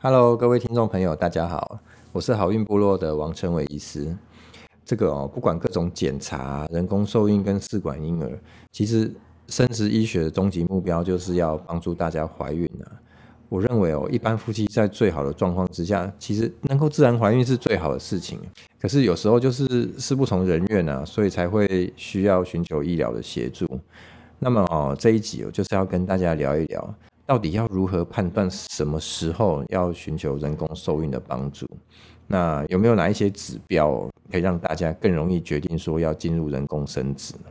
Hello，各位听众朋友，大家好，我是好孕部落的王成伟医师。这个哦，不管各种检查、人工受孕跟试管婴儿，其实生殖医学的终极目标就是要帮助大家怀孕啊。我认为哦，一般夫妻在最好的状况之下，其实能够自然怀孕是最好的事情。可是有时候就是事不从人愿啊，所以才会需要寻求医疗的协助。那么哦，这一集我就是要跟大家聊一聊。到底要如何判断什么时候要寻求人工受孕的帮助？那有没有哪一些指标可以让大家更容易决定说要进入人工生殖呢？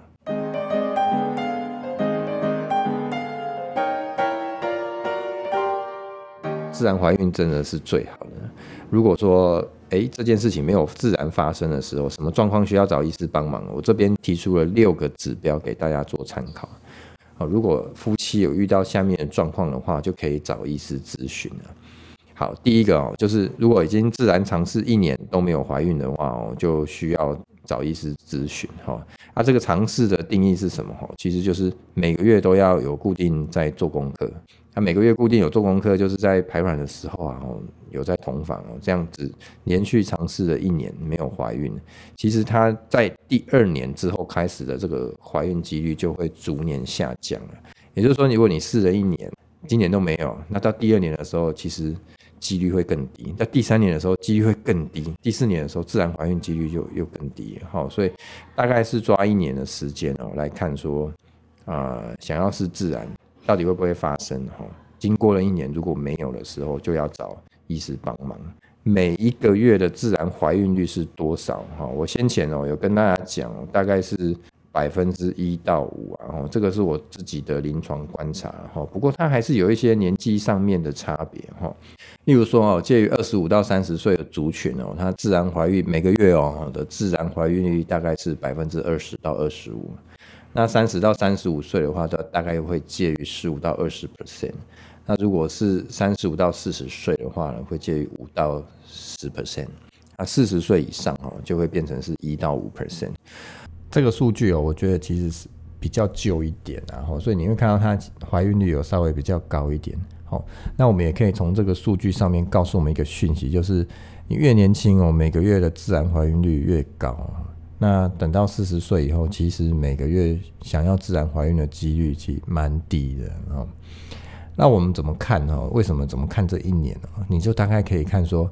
自然怀孕真的是最好的。如果说，诶，这件事情没有自然发生的时候，什么状况需要找医师帮忙？我这边提出了六个指标给大家做参考。好，如果夫妻有遇到下面的状况的话，就可以找医师咨询了。好，第一个哦，就是如果已经自然尝试一年都没有怀孕的话哦，就需要找医师咨询哈。那这个尝试的定义是什么？哈，其实就是每个月都要有固定在做功课。他每个月固定有做功课，就是在排卵的时候啊，有在同房哦，这样子连续尝试了一年没有怀孕，其实他在第二年之后开始的这个怀孕几率就会逐年下降了。也就是说，如果你试了一年，今年都没有，那到第二年的时候，其实几率会更低；在第三年的时候，几率会更低；第四年的时候，自然怀孕几率就又更低。好，所以大概是抓一年的时间哦来看说，啊，想要是自然。到底会不会发生？哈，经过了一年，如果没有的时候，就要找医师帮忙。每一个月的自然怀孕率是多少？哈，我先前哦有跟大家讲，大概是百分之一到五啊。哦，这个是我自己的临床观察。哈，不过它还是有一些年纪上面的差别。哈，例如说哦，介于二十五到三十岁的族群哦，它自然怀孕每个月哦的自然怀孕率大概是百分之二十到二十五。那三十到三十五岁的话，大大概会介于十五到二十 percent。那如果是三十五到四十岁的话呢，会介于五到十 percent。那四十岁以上哦，就会变成是一到五 percent。这个数据哦，我觉得其实是比较旧一点，然后所以你会看到它怀孕率有稍微比较高一点。好，那我们也可以从这个数据上面告诉我们一个讯息，就是你越年轻哦，每个月的自然怀孕率越高。那等到四十岁以后，其实每个月想要自然怀孕的几率其实蛮低的啊。那我们怎么看呢？为什么怎么看这一年呢？你就大概可以看说，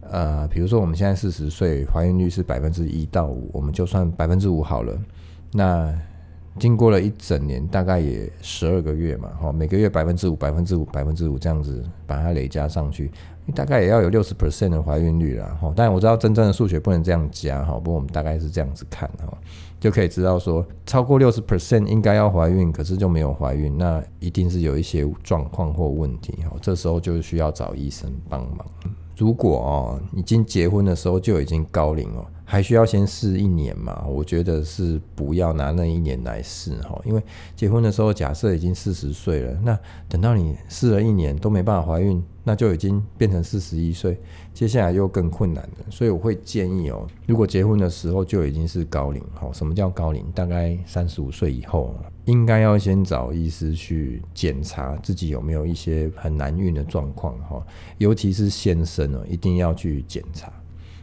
呃，比如说我们现在四十岁，怀孕率是百分之一到五，我们就算百分之五好了。那经过了一整年，大概也十二个月嘛，哈，每个月百分之五、百分之五、百分之五这样子把它累加上去。大概也要有六十 percent 的怀孕率了哈，但我知道真正的数学不能这样加哈，不过我们大概是这样子看哈，就可以知道说超过六十 percent 应该要怀孕，可是就没有怀孕，那一定是有一些状况或问题哈，这时候就需要找医生帮忙。如果哦已经结婚的时候就已经高龄哦。还需要先试一年嘛？我觉得是不要拿那一年来试哈，因为结婚的时候假设已经四十岁了，那等到你试了一年都没办法怀孕，那就已经变成四十一岁，接下来又更困难了。所以我会建议哦，如果结婚的时候就已经是高龄哈，什么叫高龄？大概三十五岁以后，应该要先找医师去检查自己有没有一些很难孕的状况哈，尤其是先生哦，一定要去检查。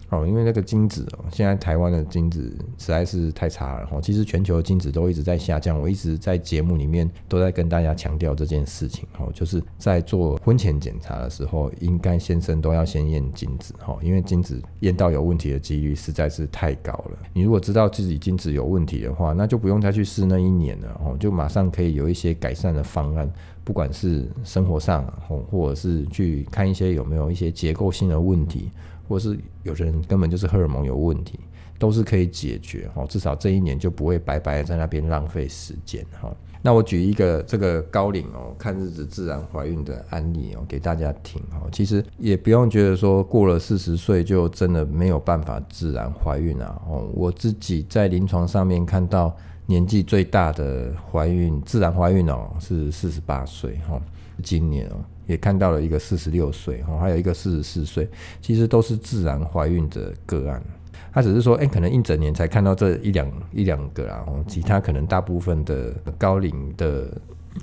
哦，因为那个精子哦，现在台湾的精子实在是太差了哈。其实全球的精子都一直在下降，我一直在节目里面都在跟大家强调这件事情哈，就是在做婚前检查的时候，应该先生都要先验精子哈，因为精子验到有问题的几率实在是太高了。你如果知道自己精子有问题的话，那就不用再去试那一年了哦，就马上可以有一些改善的方案，不管是生活上或或者是去看一些有没有一些结构性的问题。或是有人根本就是荷尔蒙有问题，都是可以解决哈，至少这一年就不会白白在那边浪费时间哈。那我举一个这个高龄哦，看日子自然怀孕的案例哦，给大家听哈。其实也不用觉得说过了四十岁就真的没有办法自然怀孕啊。哦，我自己在临床上面看到年纪最大的怀孕自然怀孕哦是四十八岁哈，今年哦。也看到了一个四十六岁哦，还有一个四十四岁，其实都是自然怀孕的个案。他只是说，哎，可能一整年才看到这一两一两个啊，其他可能大部分的高龄的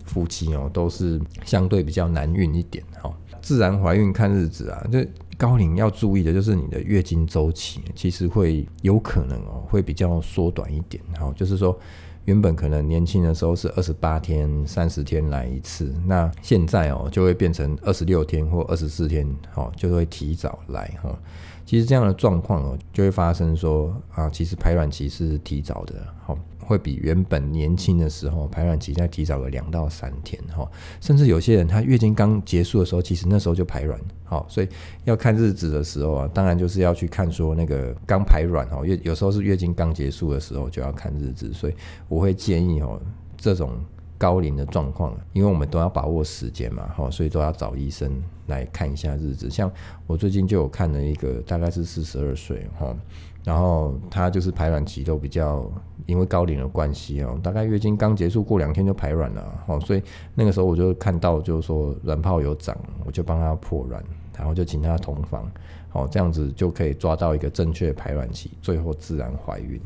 夫妻哦，都是相对比较难孕一点哈。自然怀孕看日子啊，就高龄要注意的就是你的月经周期，其实会有可能哦，会比较缩短一点。好，就是说原本可能年轻的时候是二十八天、三十天来一次，那现在哦就会变成二十六天或二十四天，哦就会提早来哈。其实这样的状况哦就会发生说啊，其实排卵期是提早的，好。会比原本年轻的时候排卵期再提早个两到三天哈，甚至有些人他月经刚结束的时候，其实那时候就排卵，好，所以要看日子的时候啊，当然就是要去看说那个刚排卵哈，月有时候是月经刚结束的时候就要看日子，所以我会建议哦，这种高龄的状况，因为我们都要把握时间嘛，哈，所以都要找医生来看一下日子。像我最近就有看了一个，大概是四十二岁哈。然后他就是排卵期都比较，因为高龄的关系哦，大概月经刚结束过两天就排卵了，哦，所以那个时候我就看到就是说卵泡有长，我就帮他破卵，然后就请他同房，哦，这样子就可以抓到一个正确排卵期，最后自然怀孕。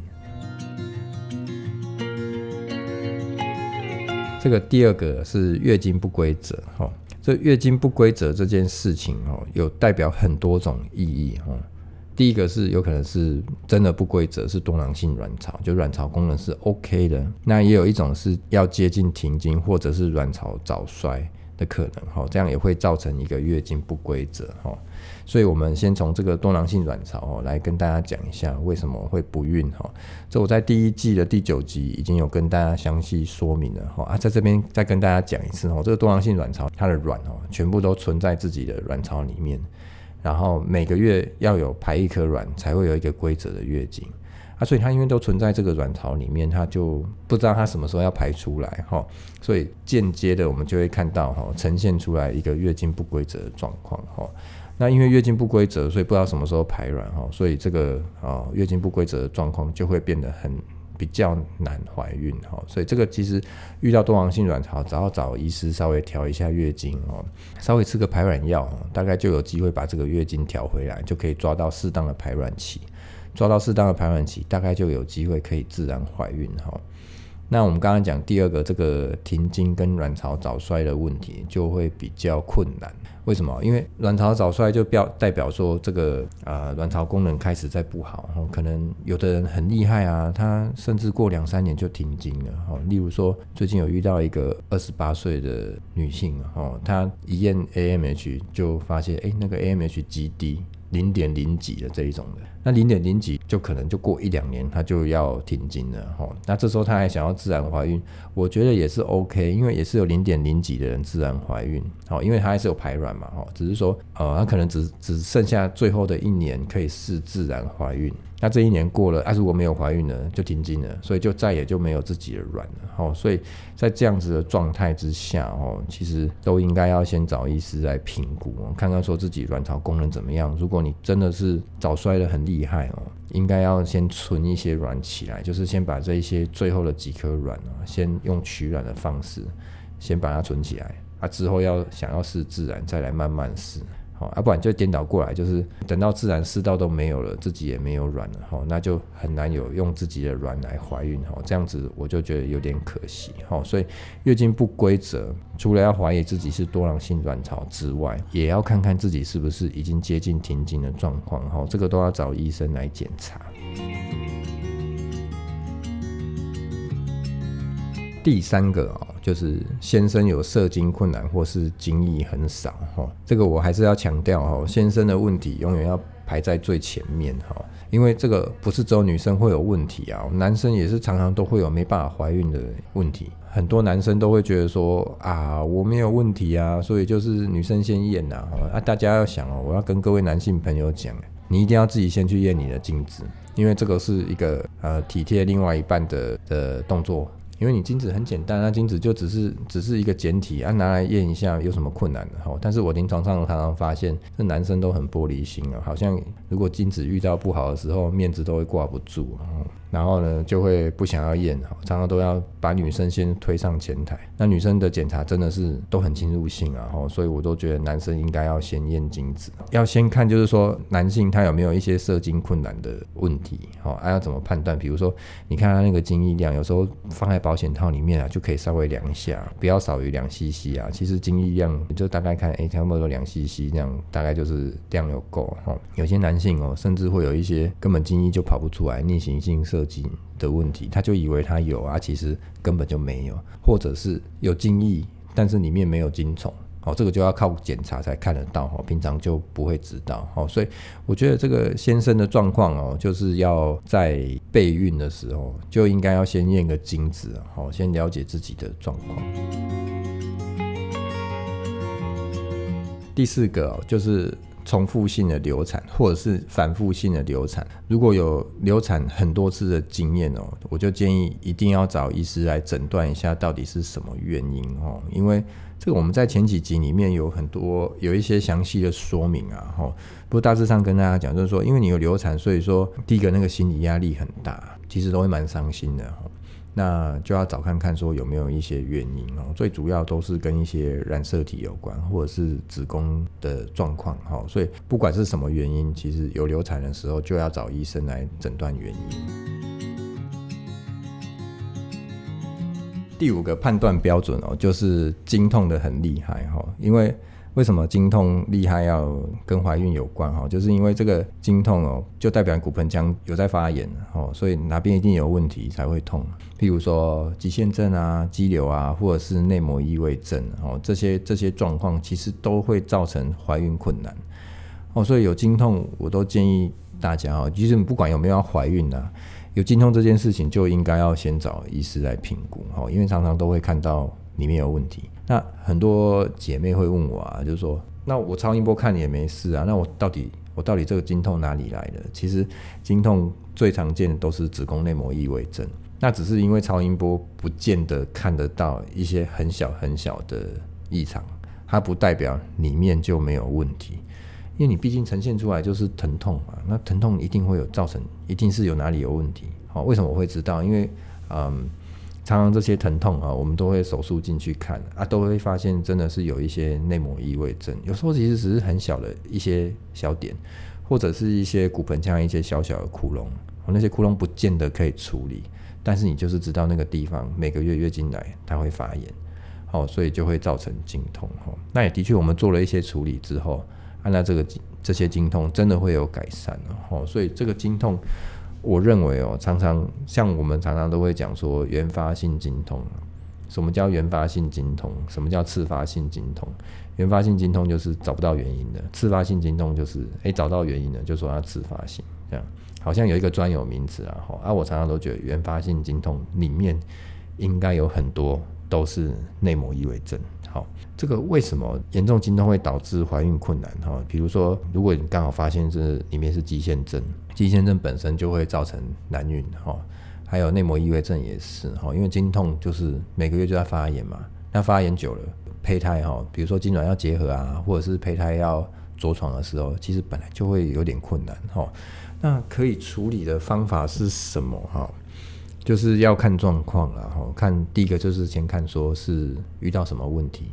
这个第二个是月经不规则，哈，这月经不规则这件事情哦，有代表很多种意义，哈。第一个是有可能是真的不规则，是多囊性卵巢，就卵巢功能是 OK 的。那也有一种是要接近停经，或者是卵巢早衰的可能，哈，这样也会造成一个月经不规则，哈。所以我们先从这个多囊性卵巢哦来跟大家讲一下为什么会不孕，哈。这我在第一季的第九集已经有跟大家详细说明了，哈啊，在这边再跟大家讲一次，哈，这个多囊性卵巢它的卵哦全部都存在自己的卵巢里面。然后每个月要有排一颗卵，才会有一个规则的月经啊，所以它因为都存在这个卵巢里面，它就不知道它什么时候要排出来哈，所以间接的我们就会看到哈，呈现出来一个月经不规则的状况哈。那因为月经不规则，所以不知道什么时候排卵哈，所以这个啊月经不规则的状况就会变得很。比较难怀孕哈，所以这个其实遇到多囊性卵巢，只要找医师稍微调一下月经哦，稍微吃个排卵药，大概就有机会把这个月经调回来，就可以抓到适当的排卵期，抓到适当的排卵期，大概就有机会可以自然怀孕哈。那我们刚刚讲第二个这个停经跟卵巢早衰的问题，就会比较困难。为什么？因为卵巢早衰就表代表说这个啊、呃、卵巢功能开始在不好，可能有的人很厉害啊，他甚至过两三年就停经了。哈，例如说最近有遇到一个二十八岁的女性，哈，她一验 AMH 就发现，哎，那个 AMH 极低。零点零几的这一种的，那零点零几就可能就过一两年，她就要停经了哈。那这时候她还想要自然怀孕，我觉得也是 OK，因为也是有零点零几的人自然怀孕，好，因为她还是有排卵嘛，哈，只是说呃，她可能只只剩下最后的一年可以试自然怀孕。那这一年过了，啊，如果没有怀孕呢，就停经了，所以就再也就没有自己的卵了，哦，所以在这样子的状态之下，哦，其实都应该要先找医师来评估，看看说自己卵巢功能怎么样。如果你真的是早衰的很厉厉害哦，应该要先存一些卵起来，就是先把这一些最后的几颗卵啊，先用取卵的方式先把它存起来，啊，之后要想要试自然，再来慢慢试。好，要不然就颠倒过来，就是等到自然世道都没有了，自己也没有卵了，哈，那就很难有用自己的卵来怀孕，哈，这样子我就觉得有点可惜，哈，所以月经不规则，除了要怀疑自己是多囊性卵巢之外，也要看看自己是不是已经接近停经的状况，哈，这个都要找医生来检查。第三个啊，就是先生有射精困难或是精液很少哈，这个我还是要强调哈，先生的问题永远要排在最前面哈，因为这个不是只有女生会有问题啊，男生也是常常都会有没办法怀孕的问题，很多男生都会觉得说啊，我没有问题啊，所以就是女生先验呐啊，大家要想哦，我要跟各位男性朋友讲，你一定要自己先去验你的精子，因为这个是一个呃体贴另外一半的的动作。因为你精子很简单，啊精子就只是只是一个简体啊，拿来验一下有什么困难的哈？但是我临床上常常发现，这男生都很玻璃心啊，好像如果精子遇到不好的时候，面子都会挂不住。然后呢就会不想要验，常常都要把女生先推上前台。那女生的检查真的是都很侵入性啊，所以我都觉得男生应该要先验精子，要先看就是说男性他有没有一些射精困难的问题，好，还要怎么判断？比如说你看他那个精液量，有时候放在保险套里面啊，就可以稍微量一下，不要少于两 CC 啊。其实精液量就大概看，哎，差不多两 CC 这样，大概就是量有够哈。有些男性哦，甚至会有一些根本精液就跑不出来，逆行性射精的问题，他就以为他有啊，其实根本就没有，或者是有精液，但是里面没有精虫。哦，这个就要靠检查才看得到哦，平常就不会知道哦，所以我觉得这个先生的状况哦，就是要在备孕的时候就应该要先验个精子哦，先了解自己的状况。第四个就是重复性的流产或者是反复性的流产，如果有流产很多次的经验哦，我就建议一定要找医师来诊断一下到底是什么原因哦，因为。这个我们在前几集里面有很多有一些详细的说明啊，哈。不过大致上跟大家讲，就是说，因为你有流产，所以说第一个那个心理压力很大，其实都会蛮伤心的。那就要找看看说有没有一些原因哦。最主要都是跟一些染色体有关，或者是子宫的状况哈。所以不管是什么原因，其实有流产的时候就要找医生来诊断原因。第五个判断标准哦，就是经痛的很厉害哈。因为为什么经痛厉害要跟怀孕有关哈？就是因为这个经痛哦，就代表骨盆腔有在发炎哦，所以哪边一定有问题才会痛。譬如说肌腺症啊、肌瘤啊，或者是内膜异位症哦，这些这些状况其实都会造成怀孕困难哦。所以有经痛，我都建议大家哦，其实不管有没有要怀孕啊。有经痛这件事情，就应该要先找医师来评估，因为常常都会看到里面有问题。那很多姐妹会问我啊，就是说，那我超音波看也没事啊，那我到底我到底这个经痛哪里来的？其实经痛最常见的都是子宫内膜异位症，那只是因为超音波不见得看得到一些很小很小的异常，它不代表里面就没有问题。因为你毕竟呈现出来就是疼痛嘛，那疼痛一定会有造成，一定是有哪里有问题。好，为什么我会知道？因为，嗯，常常这些疼痛啊，我们都会手术进去看啊，都会发现真的是有一些内膜异位症。有时候其实只是很小的一些小点，或者是一些骨盆腔一些小小的窟窿，那些窟窿不见得可以处理，但是你就是知道那个地方每个月月经来它会发炎，好，所以就会造成经痛。哈，那也的确我们做了一些处理之后。按照这个这些经痛真的会有改善哦，所以这个经痛，我认为哦，常常像我们常常都会讲说原发性经痛，什么叫原发性经痛？什么叫次发性经痛？原发性经痛就是找不到原因的，次发性经痛就是诶找到原因了，就说它次发性，这样好像有一个专有名词啊。啊，我常常都觉得原发性经痛里面应该有很多都是内膜异位症。好，这个为什么严重经痛会导致怀孕困难？哈，比如说，如果你刚好发现这里面是肌腺症，肌腺症本身就会造成难孕，哈，还有内膜异位症也是，哈，因为经痛就是每个月就在发炎嘛，那发炎久了，胚胎哈，比如说精卵要结合啊，或者是胚胎要着床的时候，其实本来就会有点困难，哈，那可以处理的方法是什么？哈？就是要看状况了哈，看第一个就是先看说是遇到什么问题，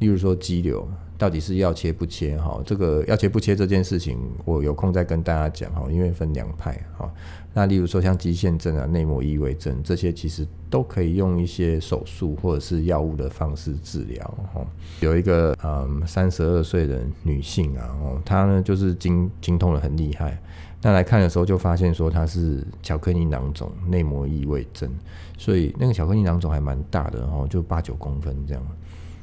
例如说肌瘤到底是要切不切哈，这个要切不切这件事情，我有空再跟大家讲哈，因为分两派哈。那例如说像肌腺症啊、内膜异位症这些，其实都可以用一些手术或者是药物的方式治疗哈。有一个嗯三十二岁的女性啊，哦，她呢就是经经痛得很厉害。那来看的时候就发现说她是巧克力囊肿内膜异位症，所以那个巧克力囊肿还蛮大的哦，就八九公分这样。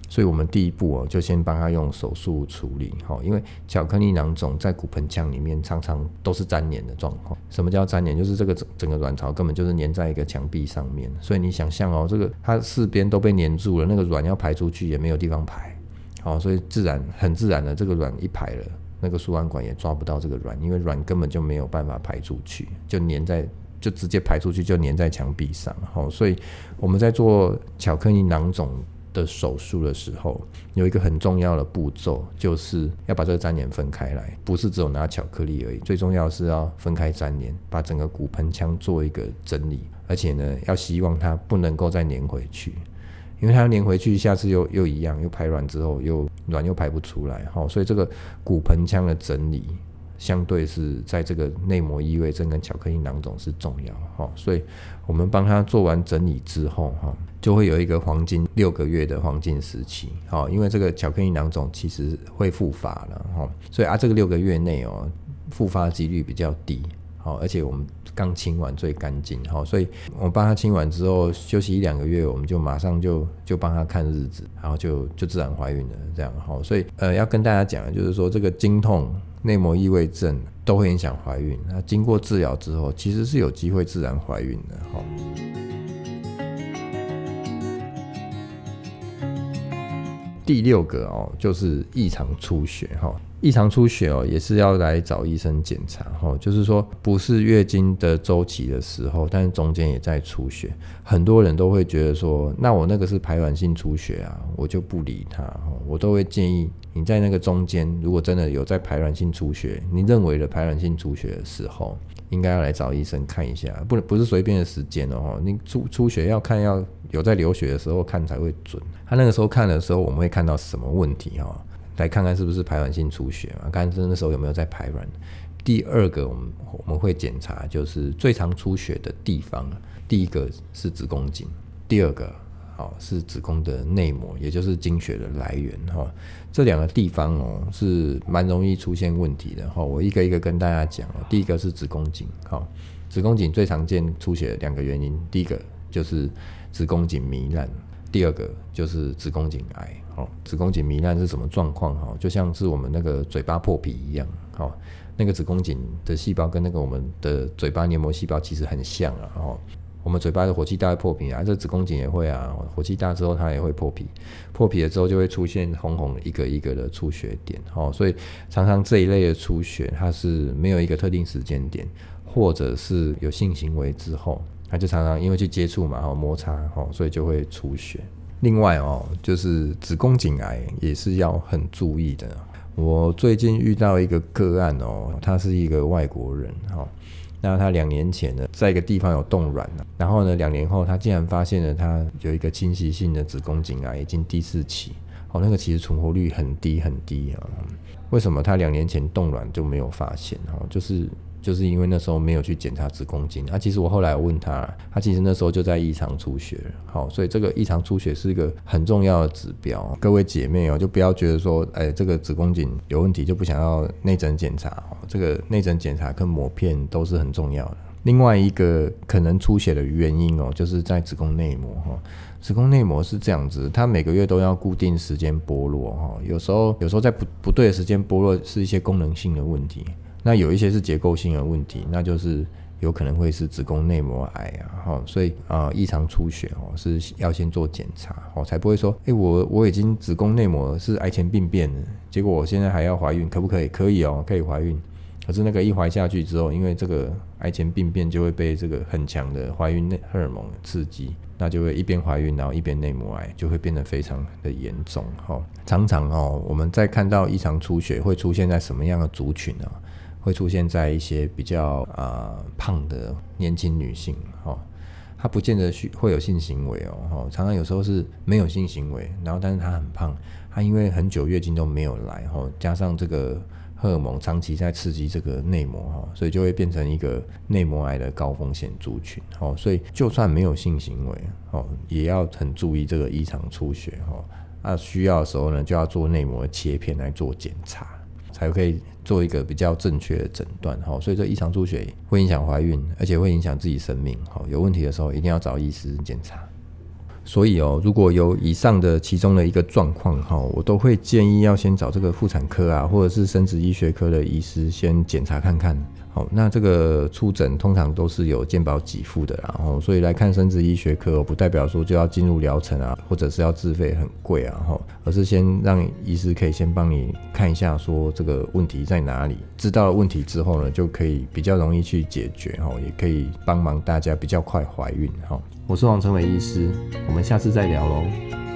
所以我们第一步哦，就先帮他用手术处理哈，因为巧克力囊肿在骨盆腔里面常常都是粘连的状况。什么叫粘连？就是这个整整个卵巢根本就是粘在一个墙壁上面，所以你想象哦，这个它四边都被粘住了，那个卵要排出去也没有地方排，好，所以自然很自然的这个卵一排了。那个输卵管也抓不到这个卵，因为卵根本就没有办法排出去，就粘在，就直接排出去就粘在墙壁上。好，所以我们在做巧克力囊肿的手术的时候，有一个很重要的步骤，就是要把这个粘连分开来，不是只有拿巧克力而已，最重要是要分开粘连，把整个骨盆腔做一个整理，而且呢，要希望它不能够再粘回去，因为它粘回去，下次又又一样，又排卵之后又卵又排不出来，哈，所以这个骨盆腔的整理。相对是在这个内膜异位症跟巧克力囊肿是重要哈，所以我们帮他做完整理之后哈，就会有一个黄金六个月的黄金时期哈，因为这个巧克力囊肿其实会复发了哈，所以啊这个六个月内哦复发几率比较低，好，而且我们刚清完最干净哈，所以我帮他清完之后休息一两个月，我们就马上就就帮他看日子，然后就就自然怀孕了这样哈，所以呃要跟大家讲的就是说这个经痛。内膜异位症都会影响怀孕，那经过治疗之后，其实是有机会自然怀孕的哈。第六个哦，就是异常出血哈。异常出血哦，也是要来找医生检查哈。就是说，不是月经的周期的时候，但是中间也在出血。很多人都会觉得说，那我那个是排卵性出血啊，我就不理他。我都会建议你在那个中间，如果真的有在排卵性出血，你认为的排卵性出血的时候，应该要来找医生看一下，不能不是随便的时间哦。你出出血要看要有在流血的时候看才会准。他那个时候看的时候，我们会看到什么问题哈？来看看是不是排卵性出血嘛？看是那时候有没有在排卵。第二个，我们我们会检查，就是最常出血的地方。第一个是子宫颈，第二个好是子宫的内膜，也就是经血的来源哈。这两个地方哦是蛮容易出现问题的哈。我一个一个跟大家讲。第一个是子宫颈，好，子宫颈最常见出血两个原因，第一个就是子宫颈糜烂，第二个就是子宫颈癌。哦，子宫颈糜烂是什么状况？哈，就像是我们那个嘴巴破皮一样。好，那个子宫颈的细胞跟那个我们的嘴巴黏膜细胞其实很像啊。哦，我们嘴巴的火气大会破皮啊，这子宫颈也会啊。火气大之后它也会破皮，破皮了之后就会出现红红一个一个的出血点。哦，所以常常这一类的出血，它是没有一个特定时间点，或者是有性行为之后，它就常常因为去接触嘛，哈，摩擦，哈，所以就会出血。另外哦，就是子宫颈癌也是要很注意的。我最近遇到一个个案哦，他是一个外国人哈，那他两年前呢，在一个地方有冻卵，然后呢，两年后他竟然发现了他有一个侵袭性的子宫颈癌，已经第四期，哦，那个其实存活率很低很低啊。为什么他两年前冻卵就没有发现？哈，就是。就是因为那时候没有去检查子宫颈啊，其实我后来问他，他其实那时候就在异常出血。好，所以这个异常出血是一个很重要的指标。各位姐妹哦，就不要觉得说，哎，这个子宫颈有问题就不想要内诊检查。这个内诊检查跟抹片都是很重要的。另外一个可能出血的原因哦，就是在子宫内膜哈。子宫内膜是这样子，它每个月都要固定时间剥落哈，有时候有时候在不不对的时间剥落，是一些功能性的问题。那有一些是结构性的问题，那就是有可能会是子宫内膜癌啊，哈，所以啊异常出血哦是要先做检查哦，才不会说，哎，我我已经子宫内膜是癌前病变了，结果我现在还要怀孕，可不可以？可以哦，可以怀孕。可是那个一怀下去之后，因为这个癌前病变就会被这个很强的怀孕内荷尔蒙刺激，那就会一边怀孕，然后一边内膜癌就会变得非常的严重，哈。常常哦，我们在看到异常出血会出现在什么样的族群呢？会出现在一些比较啊、胖的年轻女性，哦，她不见得会有性行为哦，常常有时候是没有性行为，然后但是她很胖，她因为很久月经都没有来，哈，加上这个荷尔蒙长期在刺激这个内膜，哈，所以就会变成一个内膜癌的高风险族群，哦，所以就算没有性行为，哦，也要很注意这个异常出血，哈，那需要的时候呢，就要做内膜切片来做检查。才可以做一个比较正确的诊断，哈，所以这异常出血会影响怀孕，而且会影响自己生命，哈，有问题的时候一定要找医师检查。所以哦，如果有以上的其中的一个状况，哈，我都会建议要先找这个妇产科啊，或者是生殖医学科的医师先检查看看。那这个初诊通常都是有健保给付的，然后所以来看生殖医学科，不代表说就要进入疗程啊，或者是要自费很贵啊，哈，而是先让医师可以先帮你看一下，说这个问题在哪里，知道了问题之后呢，就可以比较容易去解决，哈，也可以帮忙大家比较快怀孕，哈。我是王成伟医师，我们下次再聊喽。